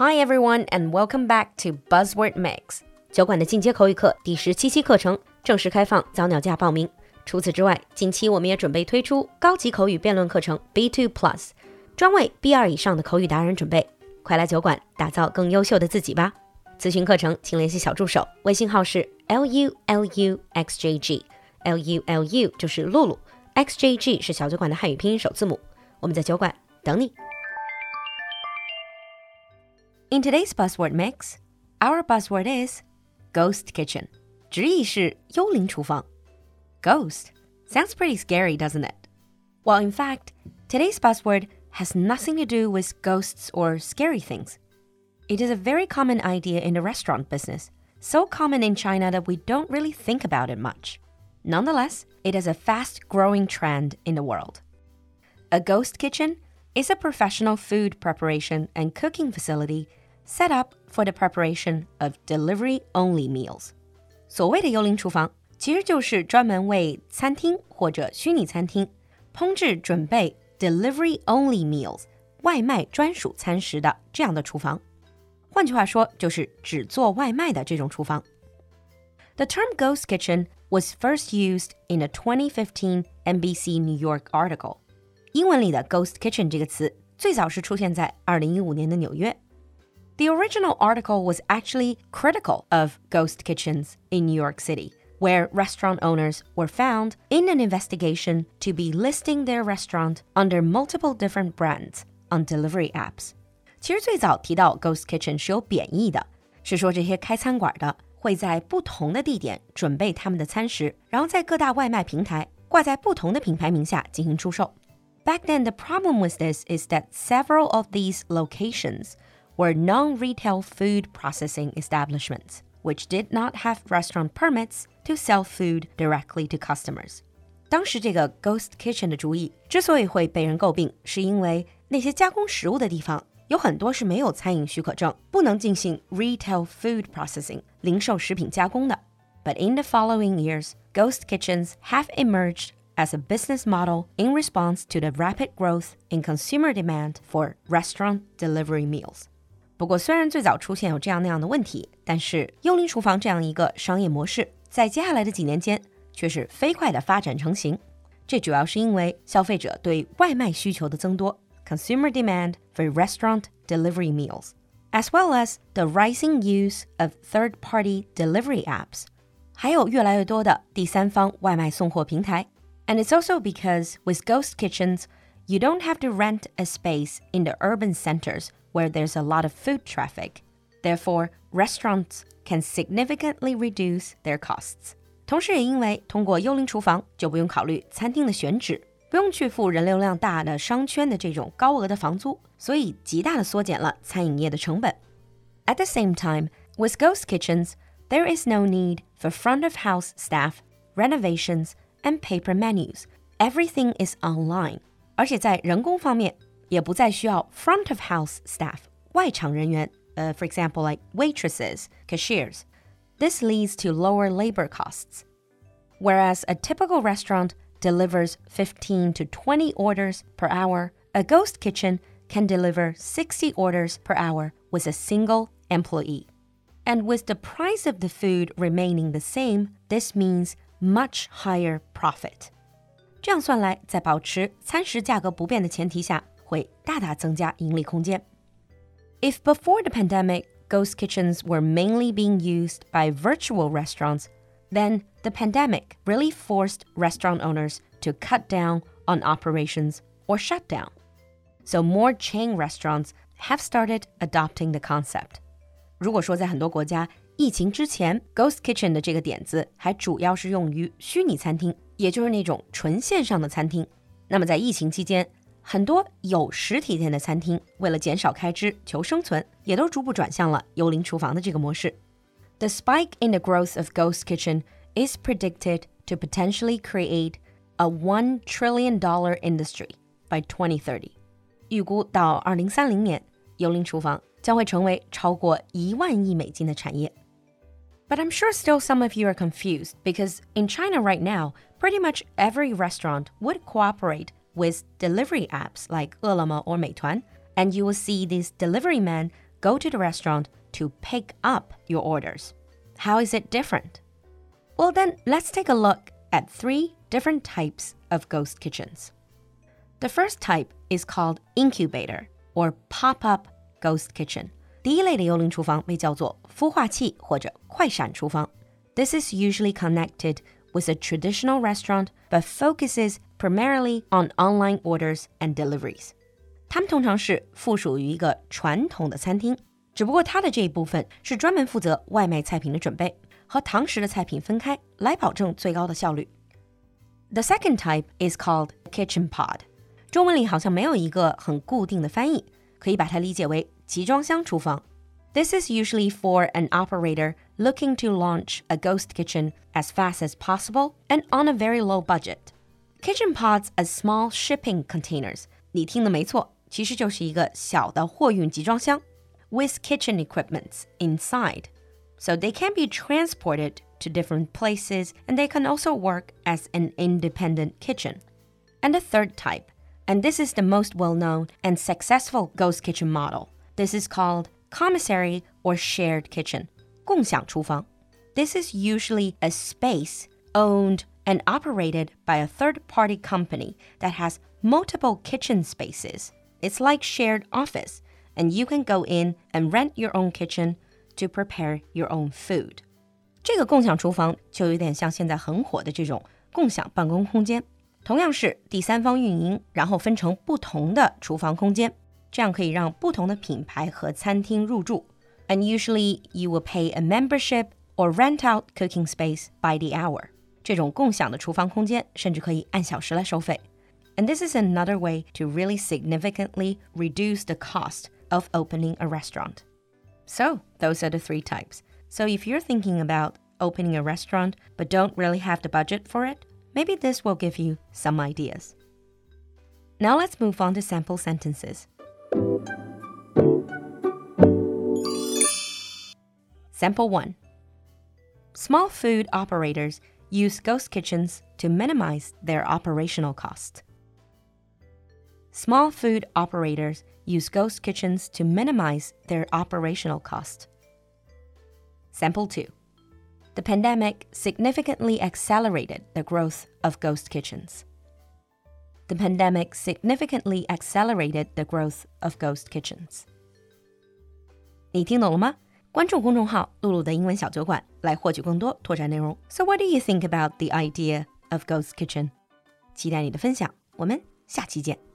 Hi everyone, and welcome back to Buzzword Mix 酒馆的进阶口语课第十七期课程正式开放早鸟价报名。除此之外，近期我们也准备推出高级口语辩论课程 B2 Plus，专为 B2 以上的口语达人准备。快来酒馆打造更优秀的自己吧！咨询课程请联系小助手，微信号是 l u l u x j g，l u l u 就是露露，x j g 是小酒馆的汉语拼音首字母。我们在酒馆等你。In today's buzzword mix, our buzzword is ghost kitchen. 直译是幽灵厨房. Ghost sounds pretty scary, doesn't it? Well, in fact, today's buzzword has nothing to do with ghosts or scary things. It is a very common idea in the restaurant business, so common in China that we don't really think about it much. Nonetheless, it is a fast growing trend in the world. A ghost kitchen is a professional food preparation and cooking facility set up for the preparation of delivery-only meals. 所谓的幽灵厨房，其实就是专门为餐厅或者虚拟餐厅烹制准备 delivery-only meals 外卖专属餐食的这样的厨房。换句话说，就是只做外卖的这种厨房。The term ghost kitchen was first used in a 2015 NBC New York article. 英文里的 ghost kitchen 这个词最早是出现在2015年的纽约。The original article was actually critical of ghost kitchens in New York City, where restaurant owners were found in an investigation to be listing their restaurant under multiple different brands on delivery apps. 其实最早提到 ghost kitchen 是有贬义的，是说这些开餐馆的会在不同的地点准备他们的餐食，然后在各大外卖平台挂在不同的品牌名下进行出售。 Back then, the problem with this is that several of these locations were non-retail food processing establishments, which did not have restaurant permits to sell food directly to customers. 当时这个 ghost kitchen 的主意之所以会被人诟病，是因为那些加工食物的地方有很多是没有餐饮许可证，不能进行 retail food processing 零售食品加工的。But in the following years, ghost kitchens have emerged as a business model in response to the rapid growth in consumer demand for restaurant delivery meals. 不过，虽然最早出现有这样那样的问题，但是幽灵厨房这样一个商业模式，在接下来的几年间却是飞快的发展成型。这主要是因为消费者对外卖需求的增多 （consumer demand for restaurant delivery meals），as well as the rising use of third-party delivery apps，还有越来越多的第三方外卖送货平台。 And it's also because with ghost kitchens, you don't have to rent a space in the urban centers where there's a lot of food traffic. Therefore, restaurants can significantly reduce their costs. 同时，也因为通过幽灵厨房，就不用考虑餐厅的选址，不用去付人流量大的商圈的这种高额的房租，所以极大的缩减了餐饮业的成本。At the same time, with ghost kitchens, there is no need for front of house staff, renovations, and paper menus. Everything is online. 而且在人工方面，也不再需要 front of house staff 外场人员，呃、uh,，for example like waitresses, cashiers. This leads to lower labor costs. Whereas a typical restaurant delivers 15 to 20 orders per hour, a ghost kitchen can deliver 60 orders per hour with a single employee. And with the price of the food remaining the same, this means much higher profit. 这样算来，在保持餐食价格不变的前提下，会大大增加盈利空间。If before the pandemic, ghost kitchens were mainly being used by virtual restaurants, then the pandemic really forced restaurant owners to cut down on operations or shut down. So more chain restaurants have started adopting the concept. 如果说在很多国家， 疫情之前，ghost kitchen 的这个点子还主要是用于虚拟餐厅，也就是那种纯线上的餐厅。那么在疫情期间，很多有实体店的餐厅为了减少开支、求生存，也都逐步转向了幽灵厨房的这个模式。The spike in the growth of ghost kitchen is predicted to potentially create a one trillion dollar industry by 2030。预估到二零三零年，幽灵厨房将会成为超过一万亿美金的产业。But I'm sure still some of you are confused because in China right now, pretty much every restaurant would cooperate with delivery apps like Ele.me or Meituan, and you will see these delivery men go to the restaurant to pick up your orders. How is it different? Well, then let's take a look at three different types of ghost kitchens. The first type is called incubator or pop up ghost kitchen. 第一类的幽灵厨房被叫做孵化器或者快闪厨房。This is usually connected with a traditional restaurant but focuses primarily on online orders and deliveries. 它们通常是附属于一个传统的餐厅，只不过它的这一部分是专门负责外卖菜品的准备，和堂食的菜品分开，来保证最高的效率。The second type is called kitchen pod。中文里好像没有一个很固定的翻译，可以把它理解为 集装箱厨房。This is usually for an operator looking to launch a ghost kitchen as fast as possible and on a very low budget. Kitchen pods are small shipping containers. 你听的没错，其实就是一个小的货运集装箱，with kitchen equipments inside. So they can be transported to different places and they can also work as an independent kitchen. And the third type, and this is the most well known and successful ghost kitchen model. This is called commissary or shared kitchen. 共享厨房. This is usually a space owned and operated by a third party company that has multiple kitchen spaces. It's like shared office, and you can go in and rent your own kitchen to prepare your own food. 这个共享厨房就有点像现在很火的这种共享办公空间，同样是第三方运营，然后分成不同的厨房空间， 这样可以让不同的品牌和餐厅入住。And usually you will pay a membership or rent out cooking space by the hour. 这种共享的厨房空间甚至可以按小时来收费。And this is another way to really significantly reduce the cost of opening a restaurant. So, those are the three types. So, if you're thinking about opening a restaurant but don't really have the budget for it, maybe this will give you some ideas. Now, let's move on to sample sentences. Sample 1 Small food operators use ghost kitchens to minimize their operational cost. Small food operators use ghost kitchens to minimize their operational cost. Sample 2 The pandemic significantly accelerated the growth of ghost kitchens. The pandemic significantly accelerated the growth of ghost kitchens. 你听懂了吗？ 关注公众号“露露的英文小酒馆”来获取更多拓展内容。So what do you think about the idea of ghost kitchen？期待你的分享，我们下期见。